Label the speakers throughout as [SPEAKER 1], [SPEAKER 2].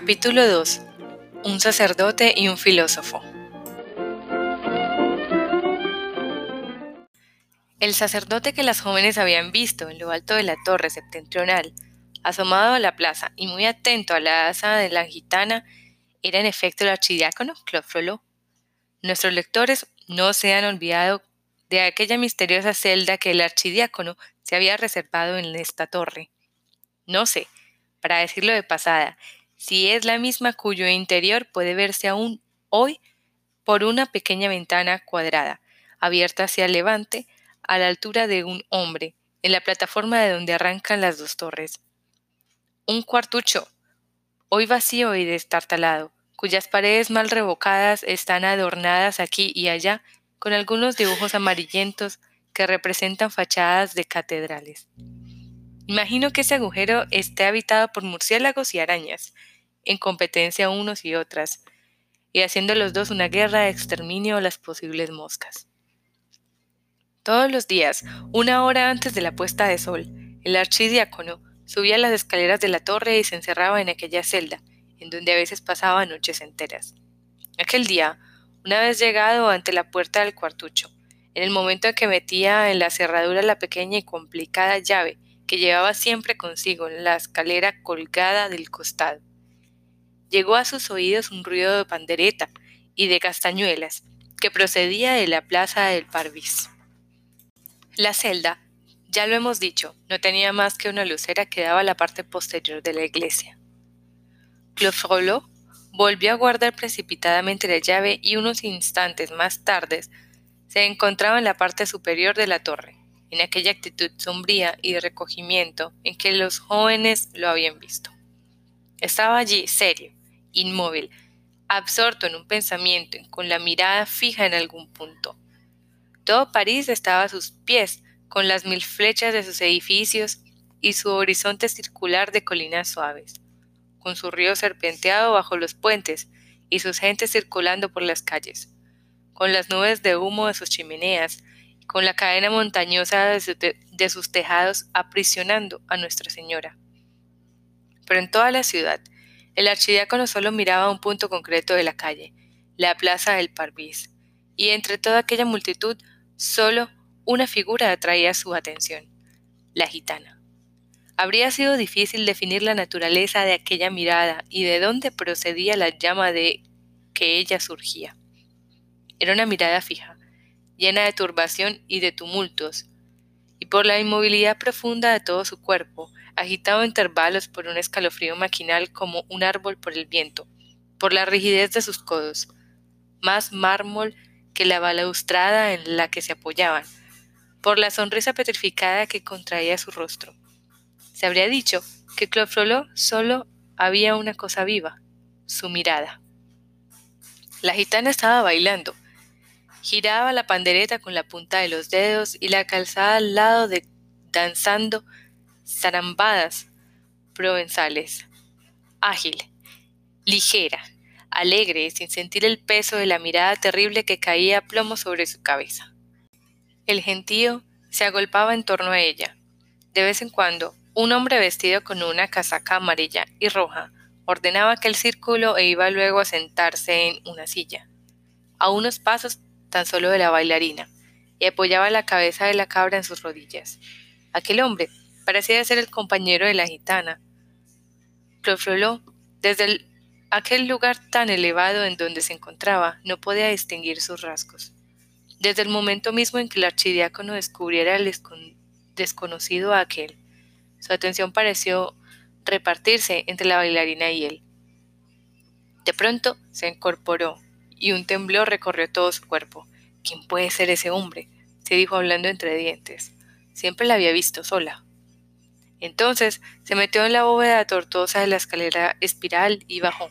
[SPEAKER 1] Capítulo 2. Un sacerdote y un filósofo. El sacerdote que las jóvenes habían visto en lo alto de la torre septentrional, asomado a la plaza y muy atento a la asa de la gitana, era en efecto el archidiácono Claude Nuestros lectores no se han olvidado de aquella misteriosa celda que el archidiácono se había reservado en esta torre. No sé, para decirlo de pasada, si es la misma cuyo interior puede verse aún hoy por una pequeña ventana cuadrada, abierta hacia el levante, a la altura de un hombre, en la plataforma de donde arrancan las dos torres. Un cuartucho, hoy vacío y destartalado, cuyas paredes mal revocadas están adornadas aquí y allá con algunos dibujos amarillentos que representan fachadas de catedrales. Imagino que ese agujero esté habitado por murciélagos y arañas, en competencia unos y otras, y haciendo los dos una guerra de exterminio a las posibles moscas. Todos los días, una hora antes de la puesta de sol, el archidiácono subía las escaleras de la torre y se encerraba en aquella celda, en donde a veces pasaba noches enteras. Aquel día, una vez llegado ante la puerta del cuartucho, en el momento en que metía en la cerradura la pequeña y complicada llave que llevaba siempre consigo en la escalera colgada del costado. Llegó a sus oídos un ruido de pandereta y de castañuelas que procedía de la plaza del Parvis. La celda, ya lo hemos dicho, no tenía más que una lucera que daba la parte posterior de la iglesia. Claude volvió a guardar precipitadamente la llave y unos instantes más tarde se encontraba en la parte superior de la torre en aquella actitud sombría y de recogimiento en que los jóvenes lo habían visto. Estaba allí serio, inmóvil, absorto en un pensamiento, con la mirada fija en algún punto. Todo París estaba a sus pies, con las mil flechas de sus edificios y su horizonte circular de colinas suaves, con su río serpenteado bajo los puentes y sus gentes circulando por las calles, con las nubes de humo de sus chimeneas con la cadena montañosa de, sus tejados aprisionando a Nuestra Señora. Pero en toda la ciudad, el archidiácono solo miraba un punto concreto de la calle, la plaza del Parvis, y entre toda aquella multitud solo una figura atraía su atención, la gitana. Habría sido difícil definir la naturaleza de aquella mirada y de dónde procedía la llama de que ella surgía. Era una mirada fija, llena de turbación y de tumultos, por la inmovilidad profunda de todo su cuerpo, agitado a intervalos por un escalofrío maquinal como un árbol por el viento, por la rigidez de sus codos, más mármol que la balaustrada en la que se apoyaban, por la sonrisa petrificada que contraía su rostro. Se habría dicho que Claude solo había una cosa viva, su mirada. La gitana estaba bailando, Giraba la pandereta con la punta de los dedos y la calzada al lado de danzando zarambadas provenzales. Ágil, ligera, alegre, sin sentir el peso de la mirada terrible que caía a plomo sobre su cabeza. El gentío se agolpaba en torno a ella. De vez en cuando, un hombre vestido con una casaca amarilla y roja ordenaba aquel círculo e iba luego a sentarse en una silla. A unos pasos tan solo de la bailarina, y apoyaba la cabeza de la cabra en sus rodillas. Aquel hombre parecía ser el compañero de la gitana. Profloló, desde aquel lugar tan elevado en donde se encontraba, no podía distinguir sus rasgos. Desde el momento mismo en que el archidiácono descubriera el desconocido a aquel, su atención pareció repartirse entre la bailarina y él. De pronto se incorporó y un temblor recorrió todo su cuerpo. ¿Quién puede ser ese hombre? se dijo hablando entre dientes. Siempre la había visto sola. Entonces se metió en la bóveda tortuosa de la escalera espiral y bajó.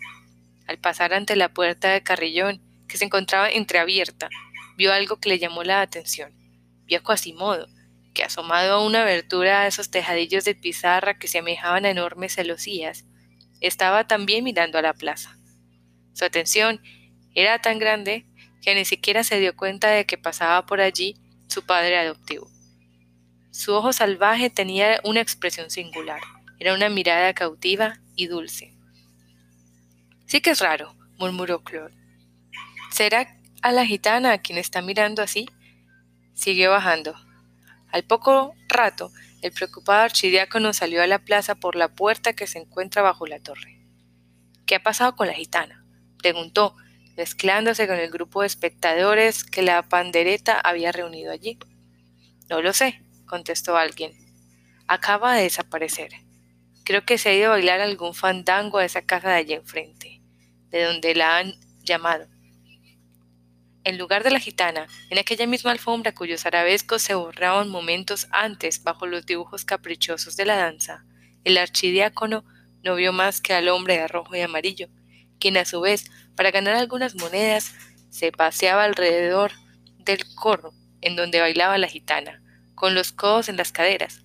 [SPEAKER 1] Al pasar ante la puerta de carrillón, que se encontraba entreabierta, vio algo que le llamó la atención. Vio a Quasimodo, que asomado a una abertura de esos tejadillos de pizarra que semejaban a enormes celosías, estaba también mirando a la plaza. Su atención era tan grande que ni siquiera se dio cuenta de que pasaba por allí su padre adoptivo. Su ojo salvaje tenía una expresión singular, era una mirada cautiva y dulce. Sí que es raro, murmuró Claude. ¿Será a la gitana a quien está mirando así? Siguió bajando. Al poco rato, el preocupado archidiácono salió a la plaza por la puerta que se encuentra bajo la torre. ¿Qué ha pasado con la gitana? preguntó, mezclándose con el grupo de espectadores que la pandereta había reunido allí. No lo sé, contestó alguien. Acaba de desaparecer. Creo que se ha ido a bailar algún fandango a esa casa de allí enfrente, de donde la han llamado. En lugar de la gitana, en aquella misma alfombra cuyos arabescos se borraban momentos antes bajo los dibujos caprichosos de la danza, el archidiácono no vio más que al hombre de rojo y amarillo, quien a su vez, para ganar algunas monedas, se paseaba alrededor del corro en donde bailaba la gitana, con los codos en las caderas,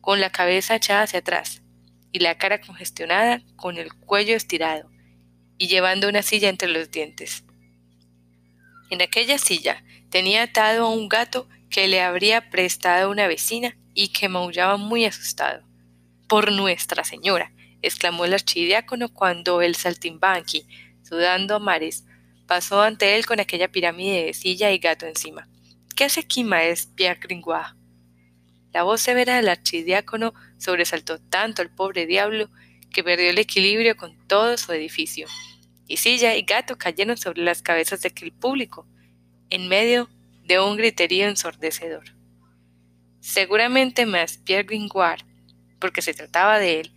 [SPEAKER 1] con la cabeza echada hacia atrás y la cara congestionada con el cuello estirado y llevando una silla entre los dientes. En aquella silla tenía atado a un gato que le habría prestado una vecina y que maullaba muy asustado. Por Nuestra Señora, exclamó el archidiácono cuando el saltimbanqui, sudando a mares, pasó ante él con aquella pirámide de silla y gato encima. ¿Qué hace aquí, maestro Pierre Gringoire? La voz severa del archidiácono sobresaltó tanto al pobre diablo que perdió el equilibrio con todo su edificio, y silla y gato cayeron sobre las cabezas de aquel público, en medio de un griterío ensordecedor. Seguramente más Pierre Gringoire, porque se trataba de él,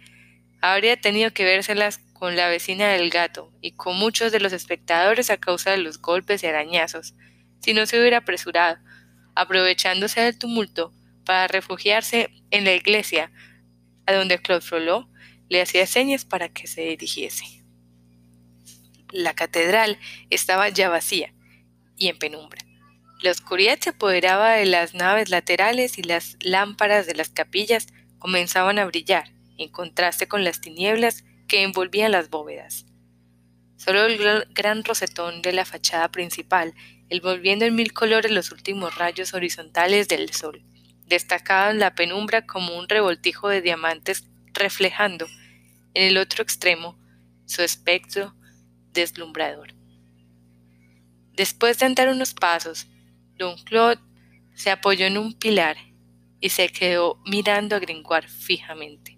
[SPEAKER 1] habría tenido que vérselas con la vecina del gato y con muchos de los espectadores a causa de los golpes y arañazos, si no se hubiera apresurado, aprovechándose del tumulto para refugiarse en la iglesia, a donde Claude Frollo le hacía señas para que se dirigiese. La catedral estaba ya vacía y en penumbra. La oscuridad se apoderaba de las naves laterales y las lámparas de las capillas comenzaban a brillar, en contraste con las tinieblas que envolvían las bóvedas. Solo el gran rosetón de la fachada principal, envolviendo en mil colores los últimos rayos horizontales del sol, destacaba en la penumbra como un revoltijo de diamantes reflejando, en el otro extremo, su espectro deslumbrador. Después de andar unos pasos, don Claude se apoyó en un pilar y se quedó mirando a Gringoire fijamente.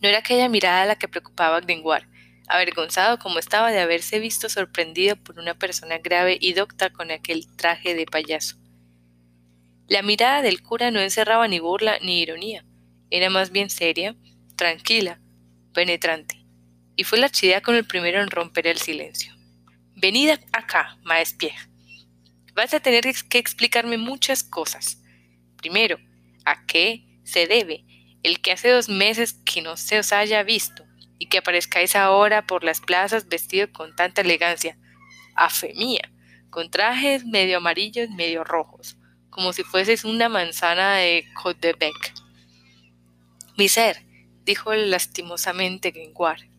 [SPEAKER 1] No era aquella mirada la que preocupaba a Gringoire, avergonzado como estaba de haberse visto sorprendido por una persona grave y docta con aquel traje de payaso. La mirada del cura no encerraba ni burla ni ironía, era más bien seria, tranquila, penetrante, y fue la con el primero en romper el silencio. Venid acá, maestro Vas a tener que explicarme muchas cosas. Primero, ¿a qué se debe el que hace dos meses que no se os haya visto y que aparezcáis ahora por las plazas vestido con tanta elegancia? A fe mía, con trajes medio amarillos, medio rojos, como si fueses una manzana de Côte de. Mi ser, dijo lastimosamente Gringoire,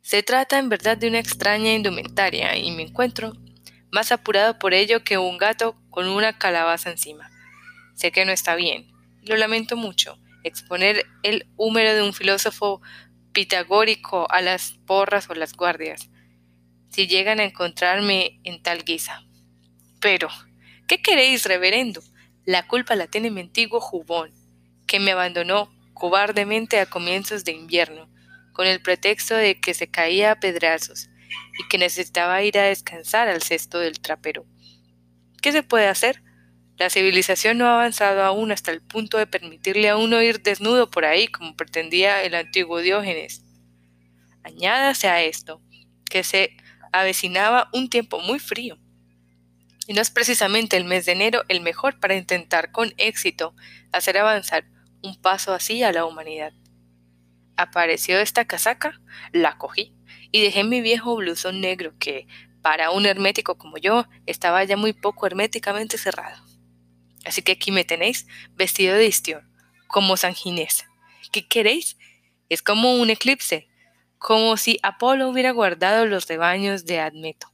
[SPEAKER 1] se trata en verdad de una extraña indumentaria y me encuentro más apurado por ello que un gato con una calabaza encima. Sé que no está bien, lo lamento mucho, exponer el húmero de un filósofo pitagórico a las porras o las guardias, si llegan a encontrarme en tal guisa. Pero, ¿qué queréis, reverendo? La culpa la tiene mi antiguo jubón, que me abandonó cobardemente a comienzos de invierno, con el pretexto de que se caía a pedrazos y que necesitaba ir a descansar al cesto del trapero. ¿Qué se puede hacer? La civilización no ha avanzado aún hasta el punto de permitirle a uno ir desnudo por ahí como pretendía el antiguo Diógenes. Añádase a esto, que se avecinaba un tiempo muy frío, y no es precisamente el mes de enero el mejor para intentar con éxito hacer avanzar un paso así a la humanidad. Apareció esta casaca, la cogí y dejé mi viejo blusón negro que, para un hermético como yo, estaba ya muy poco herméticamente cerrado. Así que aquí me tenéis, vestido de histión, como San Ginés. ¿Qué queréis? Es como un eclipse, como si Apolo hubiera guardado los rebaños de Admeto.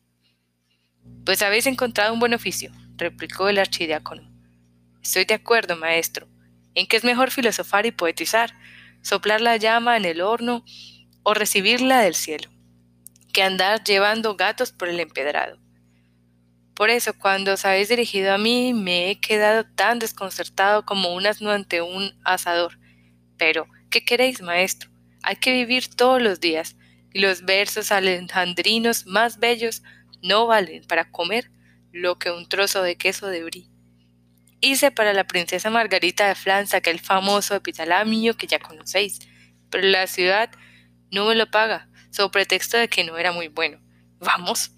[SPEAKER 1] Pues habéis encontrado un buen oficio, replicó el archidiácono. Estoy de acuerdo, maestro, en que es mejor filosofar y poetizar, soplar la llama en el horno o recibirla del cielo. que andar llevando gatos por el empedrado. Por eso, cuando os habéis dirigido a mí, me he quedado tan desconcertado como un asno ante un asador. Pero, ¿qué queréis, maestro? Hay que vivir todos los días, y los versos alejandrinos más bellos no valen para comer lo que un trozo de queso de brie. Hice para la princesa Margarita de Francia aquel famoso epitalamio que ya conocéis, pero la ciudad no me lo paga, sobre pretexto de que no era muy bueno. Vamos,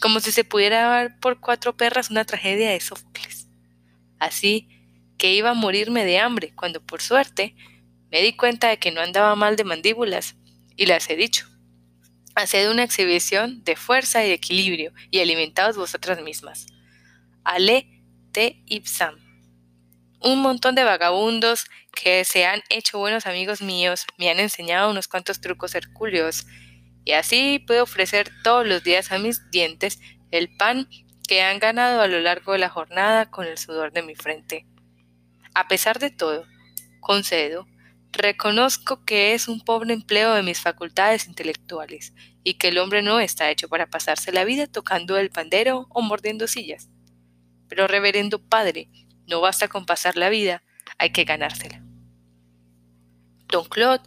[SPEAKER 1] como si se pudiera dar por cuatro perras una tragedia de Sófocles. Así que iba a morirme de hambre, cuando por suerte me di cuenta de que no andaba mal de mandíbulas, y las he dicho. Haced una exhibición de fuerza y de equilibrio, y alimentaos vosotras mismas. Ale te ipsam. Un montón de vagabundos que se han hecho buenos amigos míos me han enseñado unos cuantos trucos hercúleos, y así puedo ofrecer todos los días a mis dientes el pan que han ganado a lo largo de la jornada con el sudor de mi frente. A pesar de todo, concedo, reconozco que es un pobre empleo de mis facultades intelectuales y que el hombre no está hecho para pasarse la vida tocando el pandero o mordiendo sillas. Pero, reverendo padre, no basta con pasar la vida, hay que ganársela. Don Claude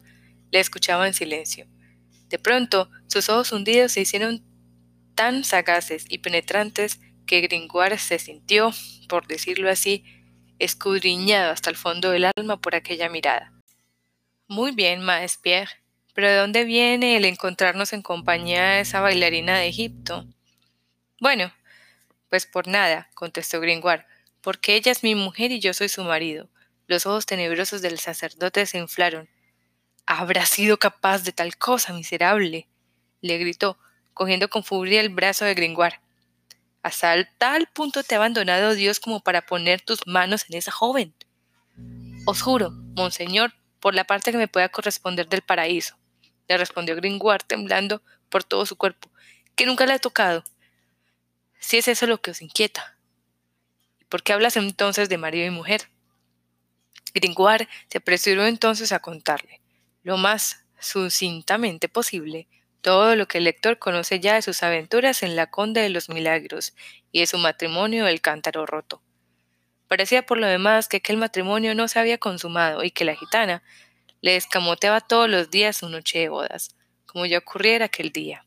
[SPEAKER 1] le escuchaba en silencio. De pronto, sus ojos hundidos se hicieron tan sagaces y penetrantes que Gringoire se sintió, por decirlo así, escudriñado hasta el fondo del alma por aquella mirada. Muy bien, Maes Pierre, pero ¿de dónde viene el encontrarnos en compañía de esa bailarina de Egipto? Bueno, pues por nada, contestó Gringoire, porque ella es mi mujer y yo soy su marido. Los ojos tenebrosos del sacerdote se inflaron. ¿Habrá sido capaz de tal cosa, miserable? le gritó, cogiendo con furia el brazo de Gringoire. Hasta tal punto te ha abandonado Dios como para poner tus manos en esa joven. Os juro, monseñor, por la parte que me pueda corresponder del paraíso, le respondió Gringoire temblando por todo su cuerpo, que nunca la he tocado. Si es eso lo que os inquieta. ¿Por qué hablas entonces de marido y mujer? Gringoire se apresuró entonces a contarle, lo más sucintamente posible, todo lo que el lector conoce ya de sus aventuras en la Conde de los Milagros y de su matrimonio el cántaro roto. Parecía por lo demás que aquel matrimonio no se había consumado y que la gitana le escamoteaba todos los días su noche de bodas, como ya ocurriera aquel día.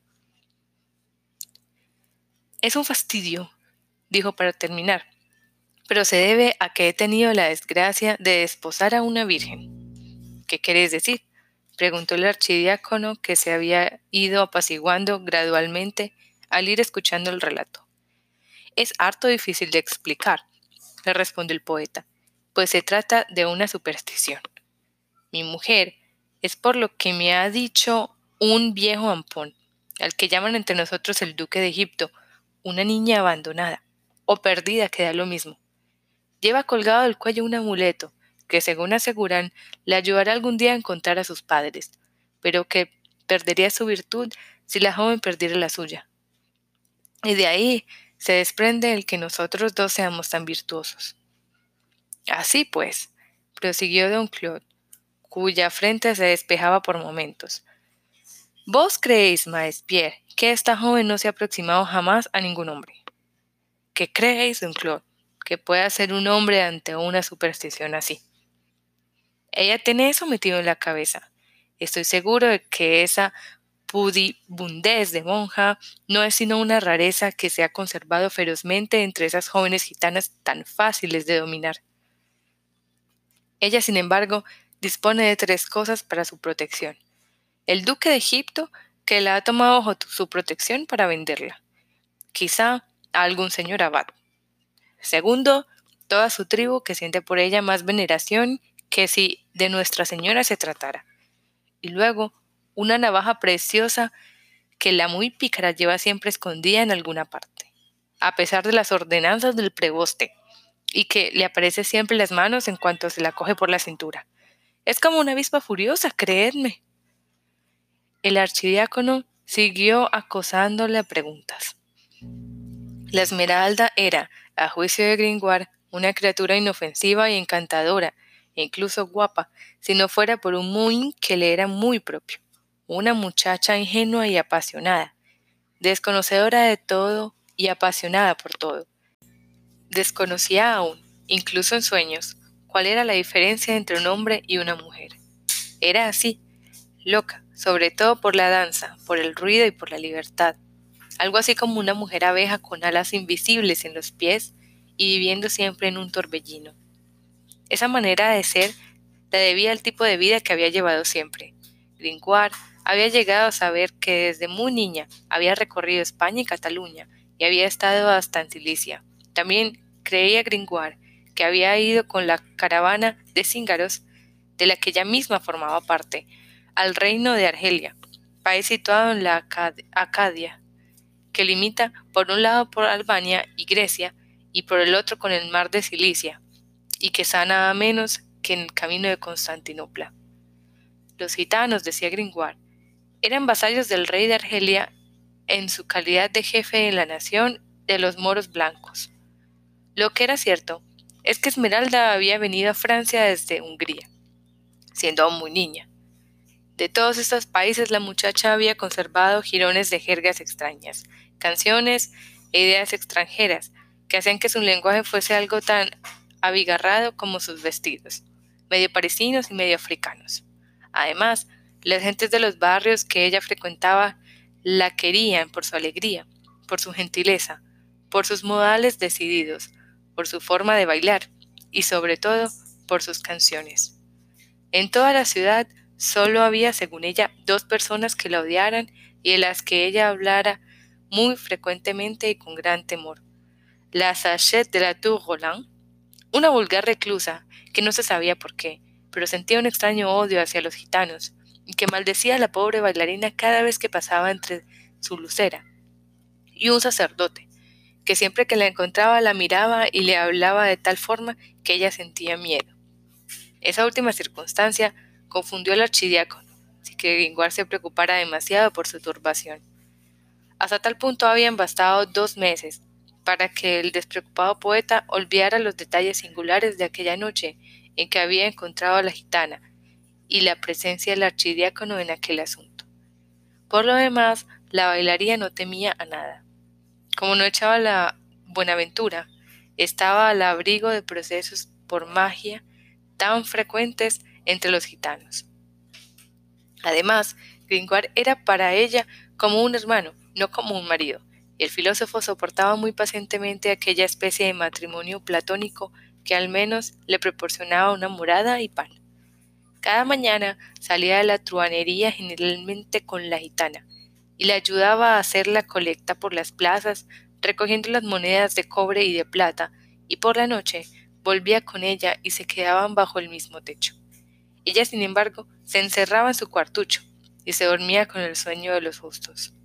[SPEAKER 1] Es un fastidio, dijo para terminar, pero se debe a que he tenido la desgracia de desposar a una virgen. ¿Qué querés decir? Preguntó el archidiácono que se había ido apaciguando gradualmente al ir escuchando el relato. Es harto difícil de explicar, le respondió el poeta, pues se trata de una superstición. Mi mujer es por lo que me ha dicho un viejo ampón, al que llaman entre nosotros el duque de Egipto, una niña abandonada, o perdida que da lo mismo. Lleva colgado del cuello un amuleto, que según aseguran le ayudará algún día a encontrar a sus padres, pero que perdería su virtud si la joven perdiera la suya. Y de ahí se desprende el que nosotros dos seamos tan virtuosos. Así pues, prosiguió don Claude, cuya frente se despejaba por momentos. ¿Vos creéis, maes Pierre, que esta joven no se ha aproximado jamás a ningún hombre? ¿Qué creéis, don Claude, que pueda ser un hombre ante una superstición así? Ella tiene eso metido en la cabeza. Estoy seguro de que esa pudibundez de monja no es sino una rareza que se ha conservado ferozmente entre esas jóvenes gitanas tan fáciles de dominar. Ella, sin embargo, dispone de tres cosas para su protección. El duque de Egipto, que la ha tomado bajo su protección para venderla. Quizá a algún señor abad. Segundo, toda su tribu que siente por ella más veneración que si de Nuestra Señora se tratara. Y luego, una navaja preciosa que la muy pícara lleva siempre escondida en alguna parte, a pesar de las ordenanzas del preboste, y que le aparece siempre en las manos en cuanto se la coge por la cintura. Es como una avispa furiosa, creedme. El archidiácono siguió acosándole a preguntas. La Esmeralda era, a juicio de Gringoire, una criatura inofensiva y encantadora, e incluso guapa, si no fuera por un muy que le era muy propio, una muchacha ingenua y apasionada, desconocedora de todo y apasionada por todo. Desconocía aún, incluso en sueños, cuál era la diferencia entre un hombre y una mujer. Era así, loca, sobre todo por la danza, por el ruido y por la libertad, algo así como una mujer abeja con alas invisibles en los pies y viviendo siempre en un torbellino. Esa manera de ser la debía al tipo de vida que había llevado siempre. Gringoire había llegado a saber que desde muy niña había recorrido España y Cataluña y había estado hasta en Sicilia. También creía Gringoire que había ido con la caravana de cíngaros, de la que ella misma formaba parte, al reino de Argelia, país situado en la Acadia, que limita por un lado por Albania y Grecia y por el otro con el mar de Cilicia, y que está nada menos que en el camino de Constantinopla. Los gitanos, decía Gringoire, eran vasallos del rey de Argelia en su calidad de jefe de la nación de los moros blancos. Lo que era cierto es que Esmeralda había venido a Francia desde Hungría, siendo aún muy niña. De todos estos países la muchacha había conservado jirones de jergas extrañas, canciones e ideas extranjeras que hacían que su lenguaje fuese algo tan abigarrado como sus vestidos, medio parisinos y medio africanos. Además, las gentes de los barrios que ella frecuentaba la querían por su alegría, por su gentileza, por sus modales decididos, por su forma de bailar y sobre todo por sus canciones. En toda la ciudad solo había, según ella, dos personas que la odiaran y de las que ella hablara muy frecuentemente y con gran temor. La Sachette de la Tour Roland, una vulgar reclusa que no se sabía por qué, pero sentía un extraño odio hacia los gitanos y que maldecía a la pobre bailarina cada vez que pasaba entre su lucera. Y un sacerdote, que siempre que la encontraba la miraba y le hablaba de tal forma que ella sentía miedo. Esa última circunstancia confundió al archidiácono, sin que Gringoire se preocupara demasiado por su turbación. Hasta tal punto habían bastado dos meses para que el despreocupado poeta olvidara los detalles singulares de aquella noche en que había encontrado a la gitana y la presencia del archidiácono en aquel asunto. Por lo demás, la bailaría no temía a nada. Como no echaba la Buenaventura, estaba al abrigo de procesos por magia tan frecuentes entre los gitanos. Además, Gringoire era para ella como un hermano, no como un marido, el filósofo soportaba muy pacientemente aquella especie de matrimonio platónico que al menos le proporcionaba una morada y pan. Cada mañana salía de la truanería generalmente con la gitana, y le ayudaba a hacer la colecta por las plazas, recogiendo las monedas de cobre y de plata, y por la noche volvía con ella y se quedaban bajo el mismo techo. Ella, sin embargo, se encerraba en su cuartucho y se dormía con el sueño de los justos.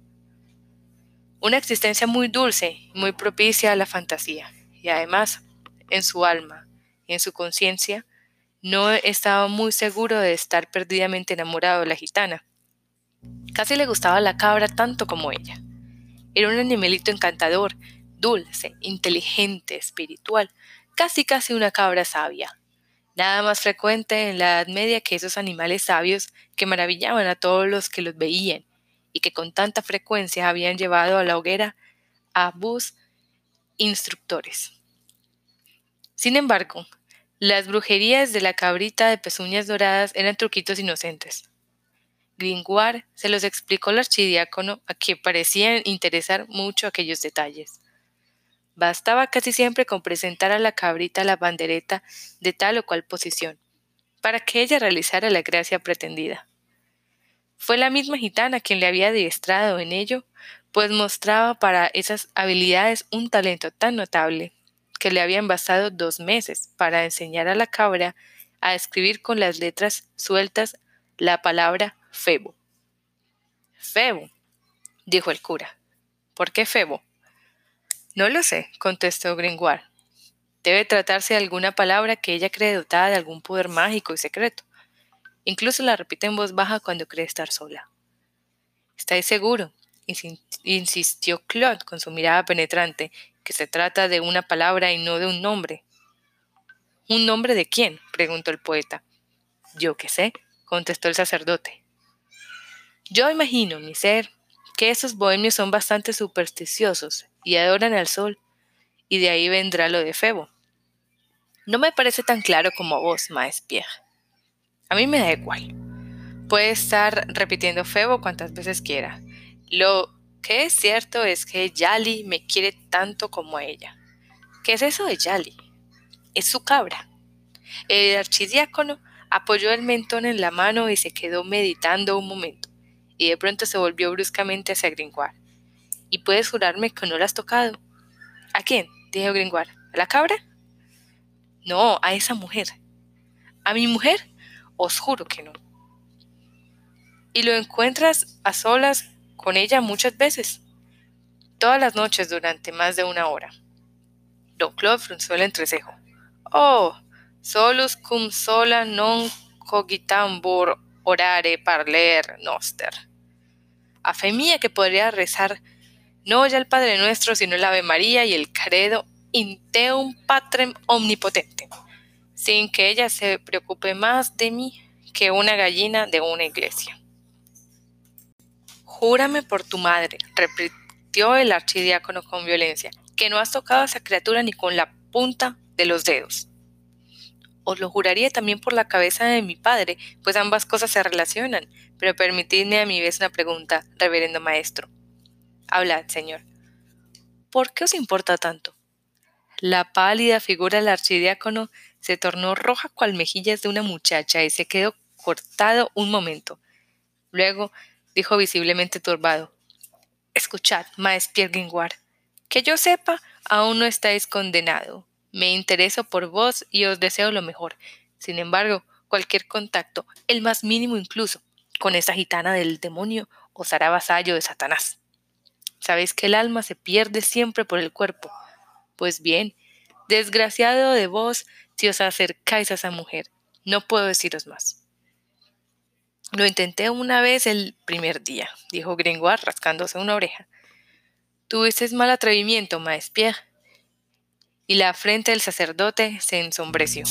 [SPEAKER 1] Una existencia muy dulce muy propicia a la fantasía, y además, en su alma y en su conciencia, no estaba muy seguro de estar perdidamente enamorado de la gitana. Casi le gustaba la cabra tanto como ella. Era un animalito encantador, dulce, inteligente, espiritual, casi casi una cabra sabia. Nada más frecuente en la Edad Media que esos animales sabios que maravillaban a todos los que los veían y que con tanta frecuencia habían llevado a la hoguera a bus instructores. Sin embargo, las brujerías de la cabrita de pezuñas doradas eran truquitos inocentes. Gringoire se los explicó al archidiácono a quien parecían interesar mucho aquellos detalles. Bastaba casi siempre con presentar a la cabrita la bandereta de tal o cual posición, para que ella realizara la gracia pretendida. Fue la misma gitana quien le había adiestrado en ello, pues mostraba para esas habilidades un talento tan notable que le habían bastado dos meses para enseñar a la cabra a escribir con las letras sueltas la palabra Febo. Febo, dijo el cura. ¿Por qué Febo? No lo sé, contestó Gringoire. Debe tratarse de alguna palabra que ella cree dotada de algún poder mágico y secreto. Incluso la repite en voz baja cuando cree estar sola. ¿Estáis seguro? insistió Claude con su mirada penetrante, que se trata de una palabra y no de un nombre. ¿Un nombre de quién? preguntó el poeta. Yo qué sé, contestó el sacerdote. Yo imagino, mi ser, que esos bohemios son bastante supersticiosos y adoran al sol, y de ahí vendrá lo de Febo. No me parece tan claro como vos, Maes. A mí me da igual. Puede estar repitiendo Febo cuantas veces quiera. Lo que es cierto es que Yali me quiere tanto como ella. ¿Qué es eso de Yali? Es su cabra. El archidiácono apoyó el mentón en la mano y se quedó meditando un momento, y de pronto se volvió bruscamente hacia Gringoire. ¿Y puedes jurarme que no la has tocado? ¿A quién? dijo Gringoire. ¿A la cabra? No, a esa mujer. ¿A mi mujer? Os juro que no. ¿Y lo encuentras a solas con ella muchas veces? Todas las noches durante más de una hora. Don Claude frunció el entrecejo. Oh, solus cum sola non cogitambur orare parler noster. A fe mía que podría rezar no ya el Padre Nuestro, sino el Ave María y el Credo inteum patrem omnipotente, sin que ella se preocupe más de mí que una gallina de una iglesia. Júrame por tu madre, repitió el archidiácono con violencia, que no has tocado a esa criatura ni con la punta de los dedos. Os lo juraría también por la cabeza de mi padre, pues ambas cosas se relacionan, pero permitidme a mi vez una pregunta, reverendo maestro. Hablad, señor. ¿Por qué os importa tanto? La pálida figura del archidiácono se tornó roja cual mejillas de una muchacha y se quedó cortado un momento. Luego dijo visiblemente turbado Escuchad, maestro Gringoire, que yo sepa, aún no estáis condenado. Me intereso por vos y os deseo lo mejor. Sin embargo, cualquier contacto, el más mínimo incluso, con esa gitana del demonio, os hará vasallo de Satanás. Sabéis que el alma se pierde siempre por el cuerpo, pues bien, desgraciado de vos os acercáis a esa mujer. No puedo deciros más. Lo intenté una vez el primer día, dijo Gringoire rascándose una oreja. Tuviste mal atrevimiento, maes Pierre. Y la frente del sacerdote se ensombreció.